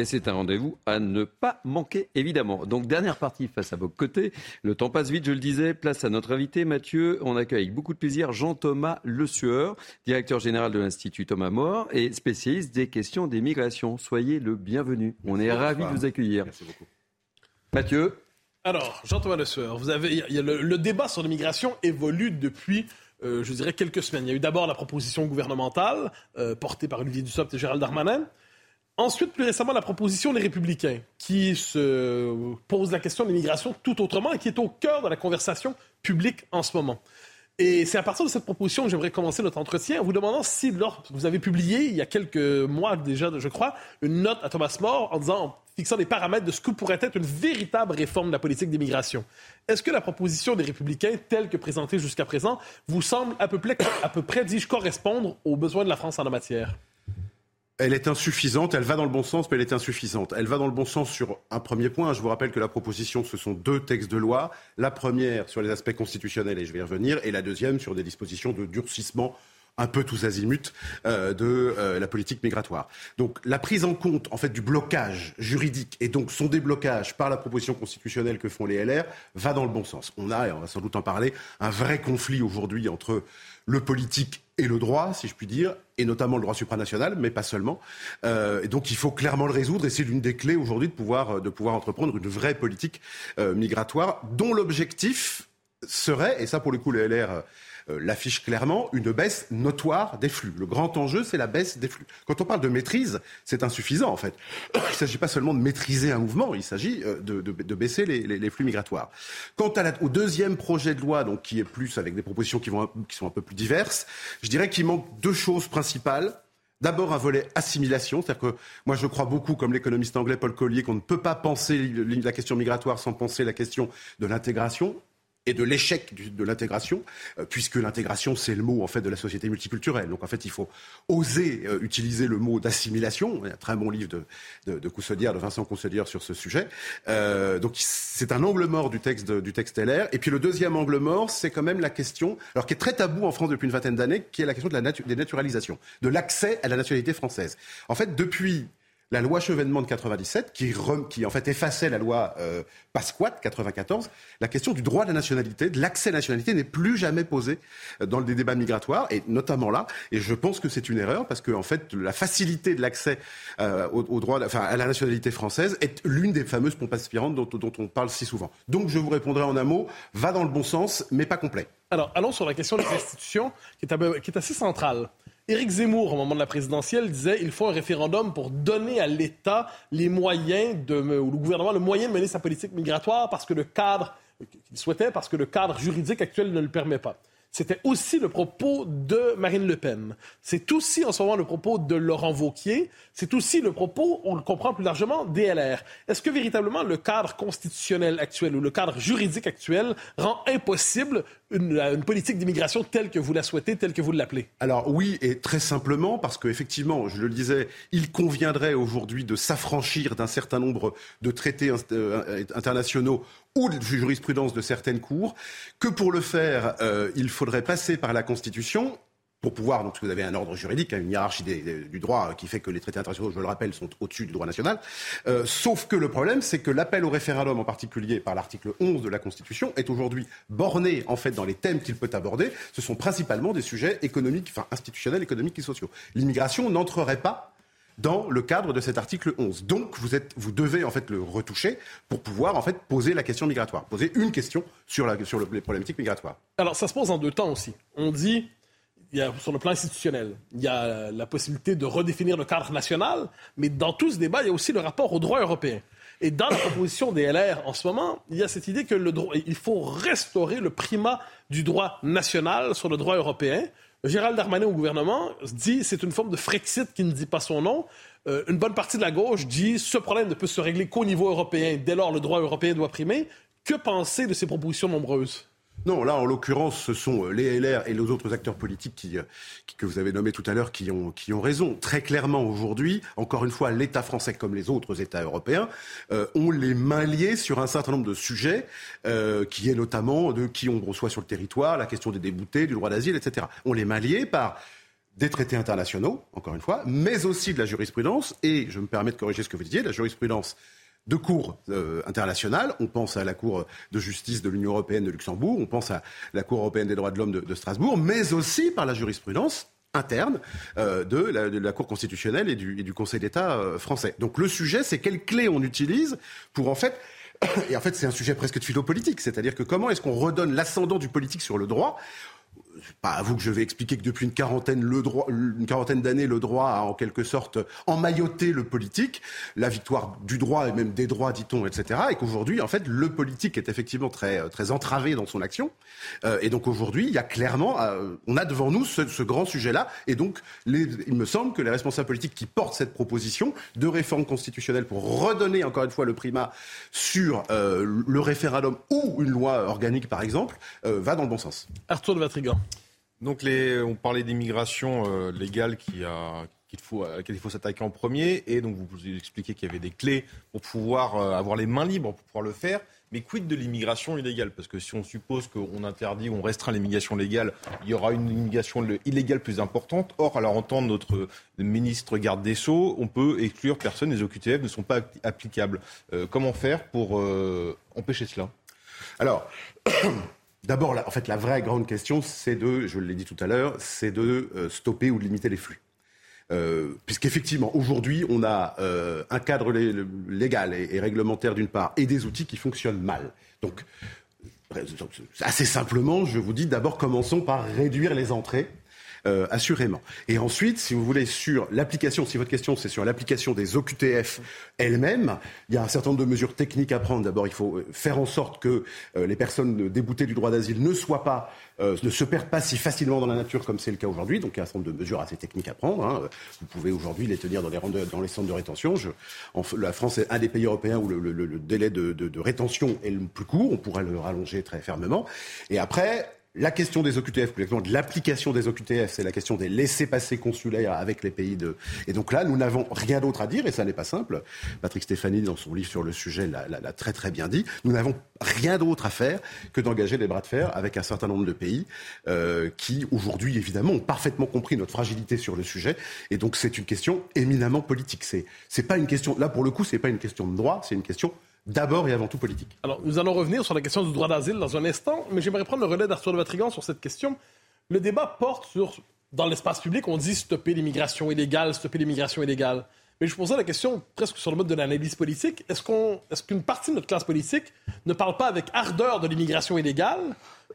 Et c'est un rendez-vous à ne pas manquer, évidemment. Donc, dernière partie face à vos côtés. Le temps passe vite, je le disais. Place à notre invité, Mathieu. On accueille avec beaucoup de plaisir Jean-Thomas Le Sueur, directeur général de l'Institut Thomas More et spécialiste des questions des migrations. Soyez le bienvenu. On est ravis de vous accueillir. Merci beaucoup. Mathieu. Alors, Jean-Thomas Le Sueur, vous avez, le, débat sur l'immigration évolue depuis euh, je dirais, quelques semaines. Il y a eu d'abord la proposition gouvernementale euh, portée par Olivier Dussopt et Gérald Darmanin. Ensuite, plus récemment, la proposition des Républicains, qui se pose la question de l'immigration tout autrement et qui est au cœur de la conversation publique en ce moment. Et c'est à partir de cette proposition que j'aimerais commencer notre entretien en vous demandant si, lors, vous avez publié, il y a quelques mois déjà, je crois, une note à Thomas More en disant, fixant des paramètres de ce que pourrait être une véritable réforme de la politique d'immigration. Est-ce que la proposition des Républicains, telle que présentée jusqu'à présent, vous semble à peu près dis-je, correspondre aux besoins de la France en la matière? Elle est insuffisante, elle va dans le bon sens, mais elle est insuffisante. Elle va dans le bon sens sur un premier point. Je vous rappelle que la proposition, ce sont deux textes de loi. La première sur les aspects constitutionnels, et je vais y revenir, et la deuxième sur des dispositions de durcissement un peu tous azimuts euh, de euh, la politique migratoire. Donc la prise en compte en fait du blocage juridique et donc son déblocage par la proposition constitutionnelle que font les LR va dans le bon sens. On a, et on va sans doute en parler, un vrai conflit aujourd'hui entre le politique et le droit, si je puis dire, et notamment le droit supranational, mais pas seulement. Euh, et donc il faut clairement le résoudre, et c'est l'une des clés aujourd'hui de pouvoir, de pouvoir entreprendre une vraie politique euh, migratoire, dont l'objectif serait, et ça pour le coup les LR euh, l'affiche clairement, une baisse notoire des flux. Le grand enjeu, c'est la baisse des flux. Quand on parle de maîtrise, c'est insuffisant en fait. Il ne s'agit pas seulement de maîtriser un mouvement, il s'agit euh, de, baisser les, flux migratoires. Quant au deuxième projet de loi, donc qui est plus avec des propositions qui, qui sont un peu plus diverses, je dirais qu'il manque deux choses principales. D'abord un volet assimilation, c'est-à-dire que moi je crois beaucoup, comme l'économiste anglais Paul Collier, qu'on ne peut pas penser la question migratoire sans penser la question de l'intégration et de l'échec de l'intégration, euh, puisque l'intégration, c'est le mot en fait de la société multiculturelle. Donc en fait, il faut oser euh, utiliser le mot d'assimilation. Il y a un très bon livre de, de, de de Vincent Cousselière sur ce sujet. Euh, donc c'est un angle mort du texte, du texte LR. Et puis le deuxième angle mort, c'est quand même la question, alors qui est très tabou en France depuis une vingtaine d'années, qui est la question de la des naturalisations, de l'accès à la nationalité française. En fait, depuis la loi Chevènement de 97, qui, en fait effaçait la loi euh, Pasquat 94, la question du droit de la nationalité, de l'accès à la nationalité n'est plus jamais posée euh, dans les débats migratoires, et notamment là. Et je pense que c'est une erreur parce que en fait, la facilité de l'accès euh, au, droit, enfin à la nationalité française, est l'une des fameuses pompes aspirantes dont, on parle si souvent. Donc, je vous répondrai en un mot va dans le bon sens, mais pas complet. Alors, allons sur la question des est, qui est assez centrale. Éric Zemmour, au moment de la présidentielle, disait il faut un référendum pour donner à l'État les moyens, ou le gouvernement, le moyen de mener sa politique migratoire parce que le cadre qu'il souhaitait, parce que le cadre juridique actuel ne le permet pas. C'était aussi le propos de Marine Le Pen. C'est aussi en ce moment le propos de Laurent Vauquier. C'est aussi le propos, on le comprend plus largement, DLR. Est-ce que véritablement le cadre constitutionnel actuel ou le cadre juridique actuel rend impossible une, politique d'immigration telle que vous la souhaitez, telle que vous l'appelez Alors oui, et très simplement, parce qu'effectivement, je le disais, il conviendrait aujourd'hui de s'affranchir d'un certain nombre de traités euh, internationaux ou de jurisprudence de certaines cours, que pour le faire, euh, il faudrait passer par la Constitution pour pouvoir, donc vous avez un ordre juridique, hein, une hiérarchie du droit qui fait que les traités internationaux, je le rappelle, sont au-dessus du droit national. Euh, sauf que le problème, c'est que l'appel au référendum, en particulier par l'article 11 de la Constitution, est aujourd'hui borné en fait dans les thèmes qu'il peut aborder. Ce sont principalement des sujets économiques, enfin institutionnels, économiques et sociaux. L'immigration n'entrerait pas dans le cadre de cet article 11. Donc vous, êtes, vous devez en fait le retoucher pour pouvoir en fait poser la question migratoire, poser une question sur, la, sur les problématiques migratoires. Alors ça se pose en deux temps aussi. On dit sur le plan institutionnel, il y a la possibilité de redéfinir le cadre national, mais dans tout ce débat, il y a aussi le rapport au droit européen. Et dans la proposition des LR en ce moment, il y a cette idée que le droit, il faut restaurer le primat du droit national sur le droit européen. Gérald Darmanin au gouvernement dit c'est une forme de Frexit qui ne dit pas son nom. Euh, une bonne partie de la gauche dit ce problème ne peut se régler qu'au niveau européen. Dès lors, le droit européen doit primer. Que penser de ces propositions nombreuses? Non, là, en l'occurrence, ce sont euh, les LR et les autres acteurs politiques euh, qui, que vous avez nommés tout à l'heure qui ont, qui ont raison. Très clairement, aujourd'hui, encore une fois, l'État français, comme les autres États européens, euh, ont les mains liées sur un certain nombre de sujets, qui est notamment de qui on reçoit sur le territoire, la question des déboutés, du droit d'asile, etc. On les mains liées par des traités internationaux, encore une fois, mais aussi de la jurisprudence, et je me permets de corriger ce que vous disiez, la jurisprudence de cours euh, internationales. On pense à la Cour de justice de l'Union européenne de Luxembourg, on pense à la Cour européenne des droits de l'homme de, Strasbourg, mais aussi par la jurisprudence interne euh, de, la, Cour constitutionnelle et du, Conseil d'État euh, français. Donc le sujet, c'est quelles clés on utilise pour en fait [COUGHS] et en fait, c'est un sujet presque de philo-politique, c'est-à-dire que comment est-ce qu'on redonne l'ascendant du politique sur le droit pas à vous que je vais expliquer que depuis une quarantaine, d'années, le droit a en quelque sorte emmailloté le politique, la victoire du droit et même des droits, dit-on, etc. Et qu'aujourd'hui, en fait, le politique est effectivement très, très entravé dans son action. Euh, et donc aujourd'hui, il y a clairement, euh, on a devant nous ce, grand sujet-là. Et donc, il me semble que les responsables politiques qui portent cette proposition de réforme constitutionnelle pour redonner encore une fois le primat sur euh, le référendum ou une loi organique, par exemple, va dans le bon sens. Arthur de Vatrigan. Donc on parlait d'immigration euh, légale qui qu'il faut, à laquelle il faut s'attaquer en premier. Et donc vous expliquez qu'il y avait des clés pour pouvoir euh, avoir les mains libres pour pouvoir le faire. Mais quid de l'immigration illégale? Parce que si on suppose qu'on interdit ou on restreint l'immigration légale, il y aura une immigration illégale plus importante. Or, à entendre notre ministre garde des Sceaux, on peut exclure personne, les OQTF ne sont pas applicables. Euh, comment faire pour empêcher cela? Alors, D'abord, en fait, la vraie grande question, c'est de, je l'ai dit tout à l'heure, c'est de euh, stopper ou de limiter les flux. Euh, puisqu'effectivement, aujourd'hui, on a euh, un cadre légal et, réglementaire d'une part, et des outils qui fonctionnent mal. Donc, assez simplement, je vous dis d'abord, commençons par réduire les entrées euh, assurément. Et ensuite, si vous voulez, sur l'application, si votre question c'est sur l'application des OQTF elles-mêmes, il y a un certain nombre de mesures techniques à prendre. D'abord, il faut euh, faire en sorte que euh, les personnes déboutées du droit d'asile ne soient pas ne se perdent pas si facilement dans la nature comme c'est le cas aujourd'hui. Donc il y a un certain nombre de mesures assez techniques à prendre. Hein. Vous pouvez aujourd'hui les tenir dans les, dans les centres de rétention. Je, la France est un des pays européens où le, délai de, de, rétention est le plus court. On pourrait le rallonger très fermement. Et après, la question des OQTF, plus exactement de l'application des OQTF, c'est la question des laissés-passer consulaires avec les pays de. Et donc là, nous n'avons rien d'autre à dire, et ça n'est pas simple. Patrick Stéphanie, dans son livre sur le sujet, l'a très très bien dit. Nous n'avons rien d'autre à faire que d'engager des bras de fer avec un certain nombre de pays euh, qui, aujourd'hui, évidemment, ont parfaitement compris notre fragilité sur le sujet. Et donc, c'est une question éminemment politique. C'est, pas une question. Là, pour le coup, c'est pas une question de droit, c'est une question d'abord et avant tout politique. Alors, nous allons revenir sur la question du droit d'asile dans un instant, mais j'aimerais prendre le relais d'Arthur de Vatrigan sur cette question. Le débat porte sur, dans l'espace public, on dit stopper l'immigration illégale, stopper l'immigration illégale. Mais je posais la question presque sur le mode de l'analyse politique. Est-ce qu'une partie de notre classe politique ne parle pas avec ardeur de l'immigration illégale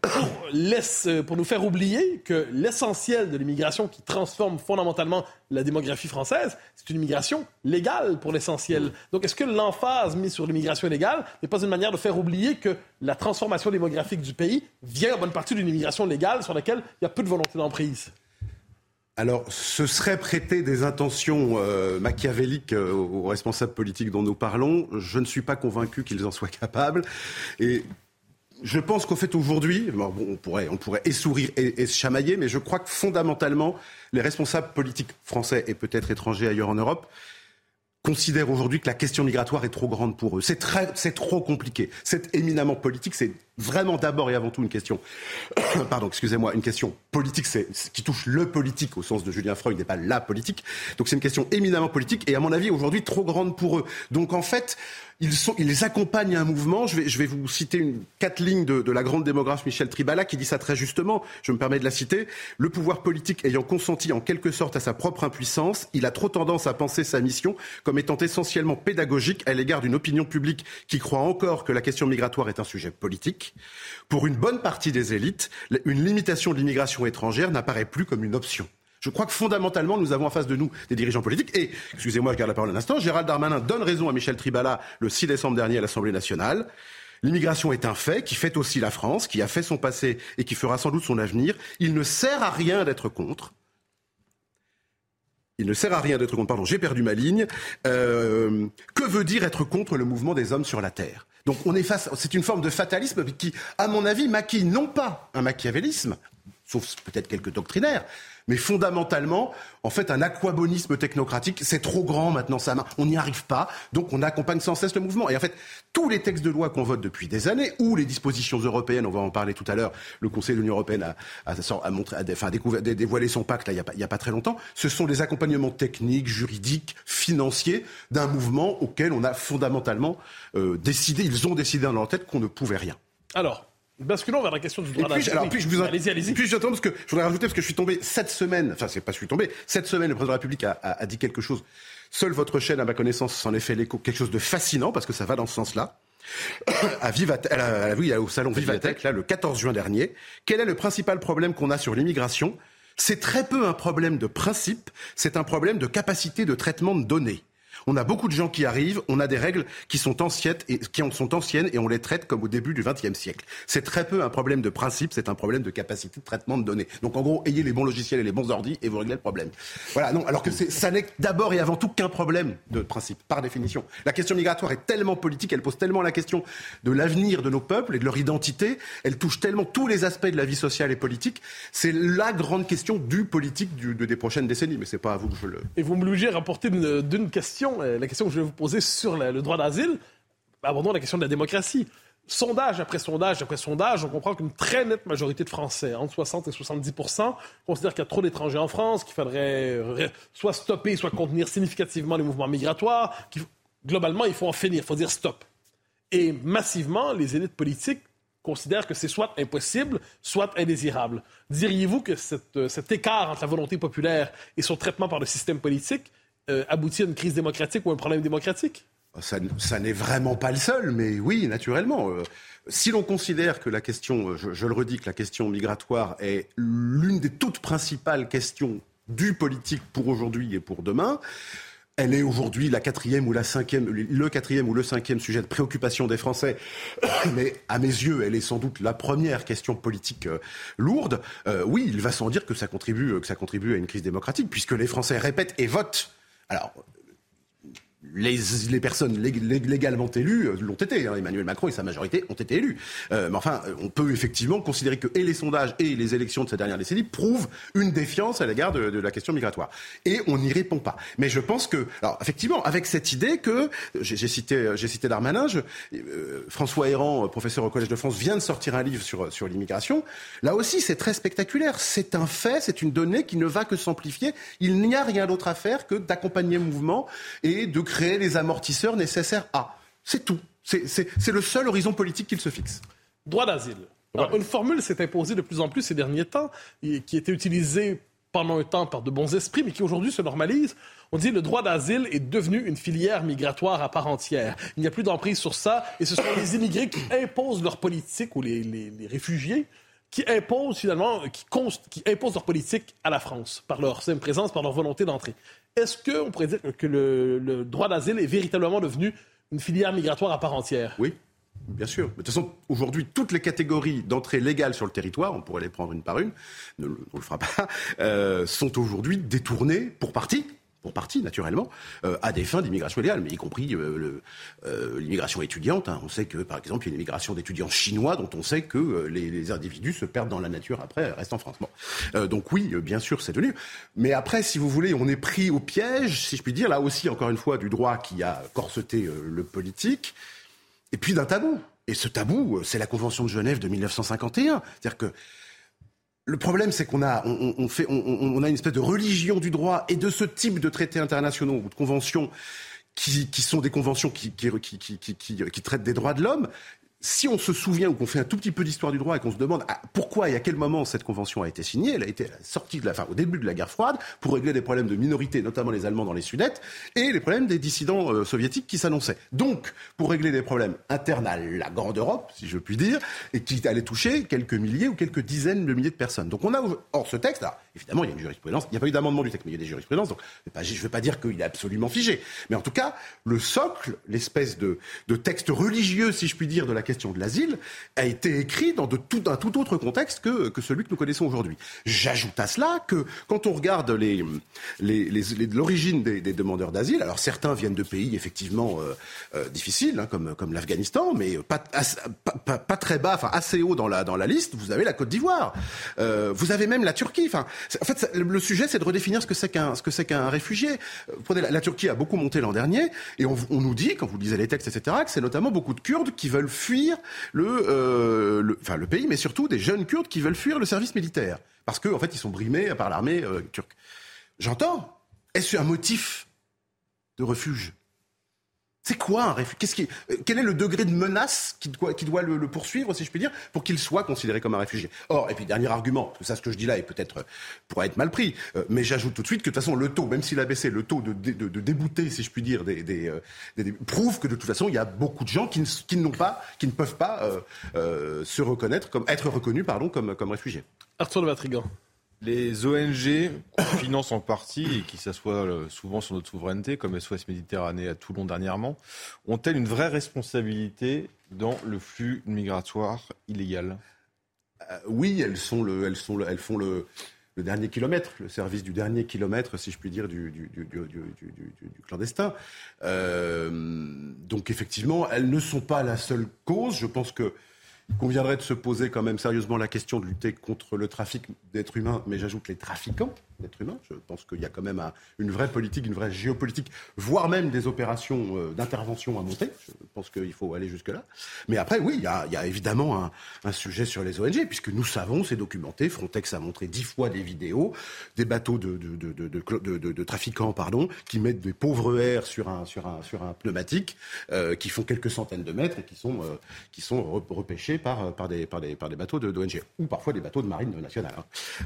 [COUGHS] laisse, pour nous faire oublier que l'essentiel de l'immigration qui transforme fondamentalement la démographie française, c'est une immigration légale pour l'essentiel. Donc est-ce que l'emphase mise sur l'immigration légale n'est pas une manière de faire oublier que la transformation démographique du pays vient en bonne partie d'une immigration légale sur laquelle il y a peu de volonté d'emprise? Alors, ce serait prêter des intentions euh, machiavéliques euh, aux responsables politiques dont nous parlons. Je ne suis pas convaincu qu'ils en soient capables. Et je pense qu'au fait, aujourd'hui, on, pourrait, on et, se chamailler, mais je crois que fondamentalement, les responsables politiques français et peut-être étrangers ailleurs en Europe considèrent aujourd'hui que la question migratoire est trop grande pour eux. C'est, très, c'est trop compliqué. C'est éminemment politique, c'est vraiment d'abord et avant tout une question, [COUGHS] pardon, excusez-moi, une question politique, c'est qui touche le politique au sens de Julien Freud, n'est pas la politique. Donc c'est une question éminemment politique et à mon avis aujourd'hui trop grande pour eux. Donc en fait, ils, accompagnent un mouvement. Je vais, je vais vous citer une, quatre lignes de, de, la grande démographe Michel Tribala qui dit ça très justement. Je me permets de la citer. Le pouvoir politique ayant consenti en quelque sorte à sa propre impuissance, il a trop tendance à penser sa mission comme étant essentiellement pédagogique à l'égard d'une opinion publique qui croit encore que la question migratoire est un sujet politique. Pour une bonne partie des élites, une limitation de l'immigration étrangère n'apparaît plus comme une option. Je crois que fondamentalement, nous avons en face de nous des dirigeants politiques. Et, excusez-moi, je garde la parole un instant, Gérald Darmanin donne raison à Michel Tribala le 6 décembre dernier à l'Assemblée nationale. L'immigration est un fait qui fait aussi la France, qui a fait son passé et qui fera sans doute son avenir. Il ne sert à rien d'être contre. Il ne sert à rien d'être contre. Pardon, j'ai perdu ma ligne. Euh, que veut dire être contre le mouvement des hommes sur la Terre? Donc on est face, c'est une forme de fatalisme qui, à mon avis, maquille non pas un machiavélisme, sauf peut-être quelques doctrinaires, mais fondamentalement, en fait, un aquabonisme technocratique, c'est trop grand maintenant, ça, on n'y arrive pas, donc on accompagne sans cesse le mouvement. Et en fait, tous les textes de loi qu'on vote depuis des années, ou les dispositions européennes, on va en parler tout à l'heure, le Conseil de l'Union européenne a, montré, a, dévoilé son pacte il n'y a, pas, a pas très longtemps, ce sont des accompagnements techniques, juridiques, financiers d'un mouvement auquel on a fondamentalement euh, décidé, ils ont décidé dans leur tête qu'on ne pouvait rien. Alors, Basculons vers la question du droit d'asile. Alors, puis je vous allez-y, allez-y. Puis j'attends parce que je voudrais rajouter parce que je suis tombé cette semaine. Enfin, c'est pas je suis tombé. Cette semaine, le président de la République a, a, a dit quelque chose. Seule votre chaîne, à ma connaissance, s'en est fait l'écho. Quelque chose de fascinant parce que ça va dans ce sens-là. [COUGHS] à Vivatech, à la, oui, au salon Vivatech, là, le 14 juin dernier. Quel est le principal problème qu'on a sur l'immigration? C'est très peu un problème de principe. C'est un problème de capacité de traitement de données. On a beaucoup de gens qui arrivent, on a des règles qui sont anciennes et, qui sont anciennes et on les traite comme au début du XXe siècle. C'est très peu un problème de principe, c'est un problème de capacité de traitement de données. Donc en gros, ayez les bons logiciels et les bons ordis et vous réglez le problème. Voilà, non, alors que ça n'est d'abord et avant tout qu'un problème de principe, par définition. La question migratoire est tellement politique, elle pose tellement la question de l'avenir de nos peuples et de leur identité, elle touche tellement tous les aspects de la vie sociale et politique. C'est la grande question du politique de, des prochaines décennies, mais c'est pas à vous que je le. Et vous m'obligez à rapporter d'une question euh, la question que je vais vous poser sur le droit d'asile, abordons la question de la démocratie. Sondage après sondage après sondage, on comprend qu'une très nette majorité de Français, entre 60 et 70% considèrent qu'il y a trop d'étrangers en France, qu'il faudrait soit stopper, soit contenir significativement les mouvements migratoires. Globalement, il faut en finir, il faut dire stop. Et massivement, les élites politiques considèrent que c'est soit impossible, soit indésirable. Diriez-vous que cet écart entre la volonté populaire et son traitement par le système politique euh, aboutit à une crise démocratique ou un problème démocratique? Ça, n'est vraiment pas le seul, mais oui, naturellement. Euh, si l'on considère que la question, euh, je, le redis, que la question migratoire est l'une des toutes principales questions du politique pour aujourd'hui et pour demain, elle est aujourd'hui la quatrième ou la cinquième, le quatrième ou le cinquième sujet de préoccupation des Français. [COUGHS] Mais à mes yeux, elle est sans doute la première question politique euh, lourde. Oui, il va sans dire que ça contribue, que ça contribue à une crise démocratique, puisque les Français répètent et votent alors, les, les, personnes légalement élues euh, l'ont été. Hein. Emmanuel Macron et sa majorité ont été élus. Euh, mais enfin, on peut effectivement considérer que et les sondages et les élections de ces dernières décennies prouvent une défiance à l'égard de, de, la question migratoire. Et on n'y répond pas. Mais je pense que, alors effectivement, avec cette idée que j'ai cité, j'ai cité Darmanin, je, euh, François Héran, professeur au Collège de France, vient de sortir un livre sur sur l'immigration. Là aussi, c'est très spectaculaire. C'est un fait, c'est une donnée qui ne va que s'amplifier. Il n'y a rien d'autre à faire que d'accompagner le mouvement et de créer les amortisseurs nécessaires à. C'est tout. C'est le seul horizon politique qu'il se fixe. Droit d'asile. Une formule s'est imposée de plus en plus ces derniers temps, qui était utilisée pendant un temps par de bons esprits, mais qui aujourd'hui se normalise. On dit que le droit d'asile est devenu une filière migratoire à part entière. Il n'y a plus d'emprise sur ça, et ce sont les immigrés qui imposent leur politique, ou les, les, les réfugiés, qui imposent finalement, qui, qui, imposent leur politique à la France, par leur simple présence, par leur volonté d'entrer. Est-ce qu'on pourrait dire que le, droit d'asile est véritablement devenu une filière migratoire à part entière? Oui. Bien sûr. De toute façon, aujourd'hui, toutes les catégories d'entrée légale sur le territoire, on pourrait les prendre une par une, ne, on le fera pas, euh, sont aujourd'hui détournées pour partie pour partie naturellement, euh, à des fins d'immigration illégale, mais y compris euh, euh, l'immigration étudiante. Hein. On sait que, par exemple, il y a une immigration d'étudiants chinois dont on sait que les, individus se perdent dans la nature après, restent en France. Bon. Donc oui, bien sûr, c'est devenu. Mais après, si vous voulez, on est pris au piège, si je puis dire, là aussi, encore une fois, du droit qui a corseté le politique, et puis d'un tabou. Et ce tabou, c'est la Convention de Genève de 1951. C'est-à-dire que le problème, c'est qu'on a, on, fait, on, a une espèce de religion du droit et de ce type de traités internationaux ou de conventions qui, sont des conventions qui, qui traitent des droits de l'homme si on se souvient ou qu'on fait un tout petit peu d'histoire du droit et qu'on se demande ah, pourquoi et à quel moment cette convention a été signée, elle a été sortie de la, fin, au début de la guerre froide pour régler des problèmes de minorités, notamment les Allemands dans les Sudètes, et les problèmes des dissidents euh, soviétiques qui s'annonçaient. Donc, pour régler des problèmes internes à la grande Europe, si je puis dire, et qui allaient toucher quelques milliers ou quelques dizaines de milliers de personnes. Donc, on a, or, ce texte, là, évidemment, il y a une jurisprudence, il n'y a pas eu d'amendement du texte, mais il y a des jurisprudences, donc je ne veux pas dire qu'il est absolument figé. Mais en tout cas, le socle, l'espèce de, de texte religieux, si je puis dire, de la question de l'asile, a été écrit dans de tout, un tout autre contexte que, que celui que nous connaissons aujourd'hui. J'ajoute à cela que quand on regarde les, les, les, l'origine des, des, demandeurs d'asile, alors certains viennent de pays effectivement euh, euh, difficiles, hein, comme, comme l'Afghanistan, mais pas, pas, pas, très bas, enfin assez haut dans la, dans la liste. Vous avez la Côte d'Ivoire, euh, vous avez même la Turquie. En fait, le sujet, c'est de redéfinir ce que c'est qu'un ce c'est qu'un réfugié. Prenez la, la, Turquie a beaucoup monté l'an dernier, et on, on, nous dit, quand vous lisez les textes, etc., que c'est notamment beaucoup de Kurdes qui veulent fuir le euh, le, pays, mais surtout des jeunes Kurdes qui veulent fuir le service militaire. Parce qu'en en fait, ils sont brimés par l'armée euh, turque. J'entends. Est-ce un motif de refuge? C'est quoi un réfugié euh, Quel est le degré de menace qui doit, le, poursuivre, si je puis dire, pour qu'il soit considéré comme un réfugié Or, et puis dernier argument, parce ça, ce que je dis là, est peut-être euh, pourrait être mal pris, euh, mais j'ajoute tout de suite que de toute façon, le taux, même s'il a baissé, le taux de, débouté, si je puis dire, des, prouve que de toute façon, il y a beaucoup de gens qui ne peuvent pas se reconnaître comme être reconnus, pardon, comme, comme réfugiés. Arthur de Vatrigan. Les ONG qu'on [COUGHS] finance en partie et qui s'assoient euh, souvent sur notre souveraineté, comme SOS Méditerranée à Toulon dernièrement, ont-elles une vraie responsabilité dans le flux migratoire illégal? Euh, Oui, elles, sont le, elles, font le, dernier kilomètre, le service du dernier kilomètre, si je puis dire, du, du, clandestin. Euh, donc effectivement, elles ne sont pas la seule cause. Je pense que il conviendrait de se poser quand même sérieusement la question de lutter contre le trafic d'êtres humains, mais j'ajoute les trafiquants d'êtres humains. Je pense qu'il y a quand même une vraie politique, une vraie géopolitique, voire même des opérations euh, d'intervention à monter. Je pense qu'il faut aller jusque-là. Mais après, oui, il y a, évidemment un, sujet sur les ONG, puisque nous savons, c'est documenté, Frontex a montré dix fois des vidéos, des bateaux de, trafiquants pardon, qui mettent des pauvres airs sur un, pneumatique, euh, qui font quelques centaines de mètres et qui sont, euh, repêchés par des bateaux d'ONG, ou parfois des bateaux de marine nationale.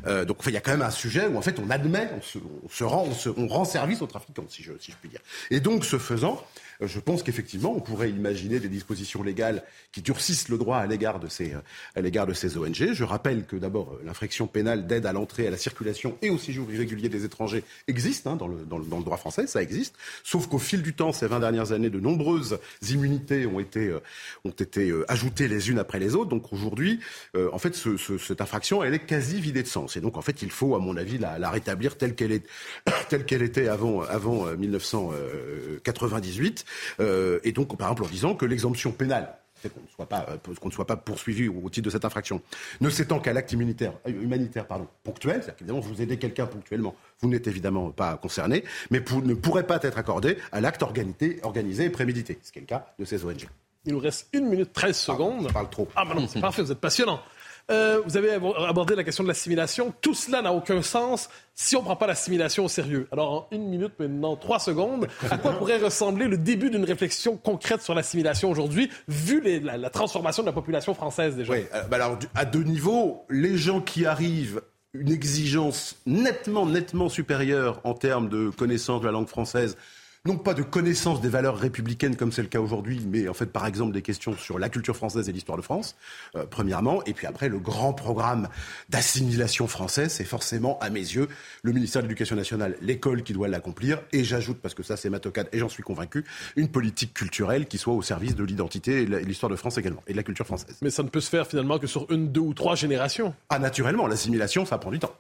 Hein. donc il y a quand même un sujet où en fait on admet, on, se, rend, on, rend service aux trafiquants, si je, si je puis dire. Et donc, ce faisant, je pense qu'effectivement, on pourrait imaginer des dispositions légales qui durcissent le droit à l'égard de ces, à l'égard de ces ONG. Je rappelle que d'abord, l'infraction pénale d'aide à l'entrée, à la circulation et au séjour irrégulier des étrangers existe hein, dans, le, dans, le, dans, le, droit français, ça existe. Sauf qu'au fil du temps, ces 20 dernières années, de nombreuses immunités ont été, euh, ont été euh, ajoutées les unes après les autres. Donc aujourd'hui, euh, en fait, ce, ce, cette infraction, elle est quasi vidée de sens. Et donc, en fait, il faut, à mon avis, la, la rétablir telle qu'elle est, [COUGHS] telle qu'elle était avant, avant 1998. Euh, et donc, par exemple, en disant que l'exemption pénale qu'on ne soit pas euh, qu'on ne soit pas poursuivi au titre de cette infraction, ne s'étend qu'à l'acte humanitaire, euh, humanitaire pardon, ponctuel, c'est-à-dire qu'évidemment vous aidez quelqu'un ponctuellement, vous n'êtes évidemment pas concerné, mais ne pourrait pas être accordé à l'acte organisé et prémédité, ce qui est le cas de ces ONG. Il nous reste une minute 13 secondes. Ah, parle trop. Ah, mais non, c'est parfait, vous êtes passionnant. Euh, vous avez abordé la question de l'assimilation. Tout cela n'a aucun sens si on ne prend pas l'assimilation au sérieux. Alors, en une minute, maintenant trois secondes, à quoi pourrait ressembler le début d'une réflexion concrète sur l'assimilation aujourd'hui, vu la, transformation de la population française déjà? Oui, euh, bah alors, à deux niveaux, les gens qui arrivent une exigence nettement, nettement supérieure en termes de connaissance de la langue française non pas de connaissance des valeurs républicaines comme c'est le cas aujourd'hui, mais en fait par exemple des questions sur la culture française et l'histoire de France, euh, premièrement, et puis après le grand programme d'assimilation française, c'est forcément à mes yeux le ministère de l'Éducation nationale, l'école qui doit l'accomplir, et j'ajoute, parce que ça c'est ma tocade et j'en suis convaincu, une politique culturelle qui soit au service de l'identité et l'histoire de France également, et de la culture française. Mais ça ne peut se faire finalement que sur une, deux ou trois générations. Ah naturellement, l'assimilation ça prend du temps.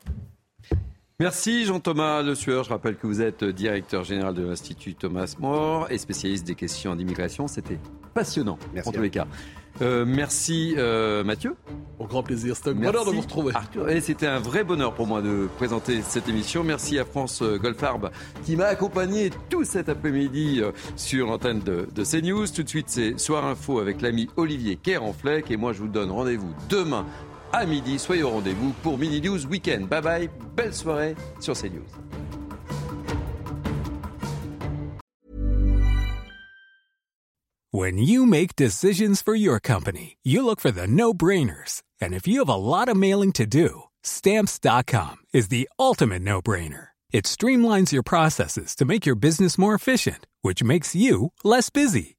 Merci Jean-Thomas Le Sueur. Je rappelle que vous êtes directeur général de l'Institut Thomas More et spécialiste des questions d'immigration. C'était passionnant Merci en tous les cas. Euh, merci euh, Mathieu. Au grand plaisir, c'était un bonheur de vous retrouver. Et c'était un vrai bonheur pour moi de présenter cette émission. Merci à France euh, Golfarb qui m'a accompagné tout cet après-midi sur l'antenne de, de, CNews. Tout de suite, c'est Soir Info avec l'ami Olivier Kerrenfleck. Et moi, je vous donne rendez-vous demain à midi. Soyez au rendez-vous pour Mini News Weekend. Bye bye, belle soirée sur CNews. When you make decisions for your company, you look for the no-brainers. And if you have a lot of mailing to do, stamps.com is the ultimate no-brainer. It streamlines your processes to make your business more efficient, which makes you less busy.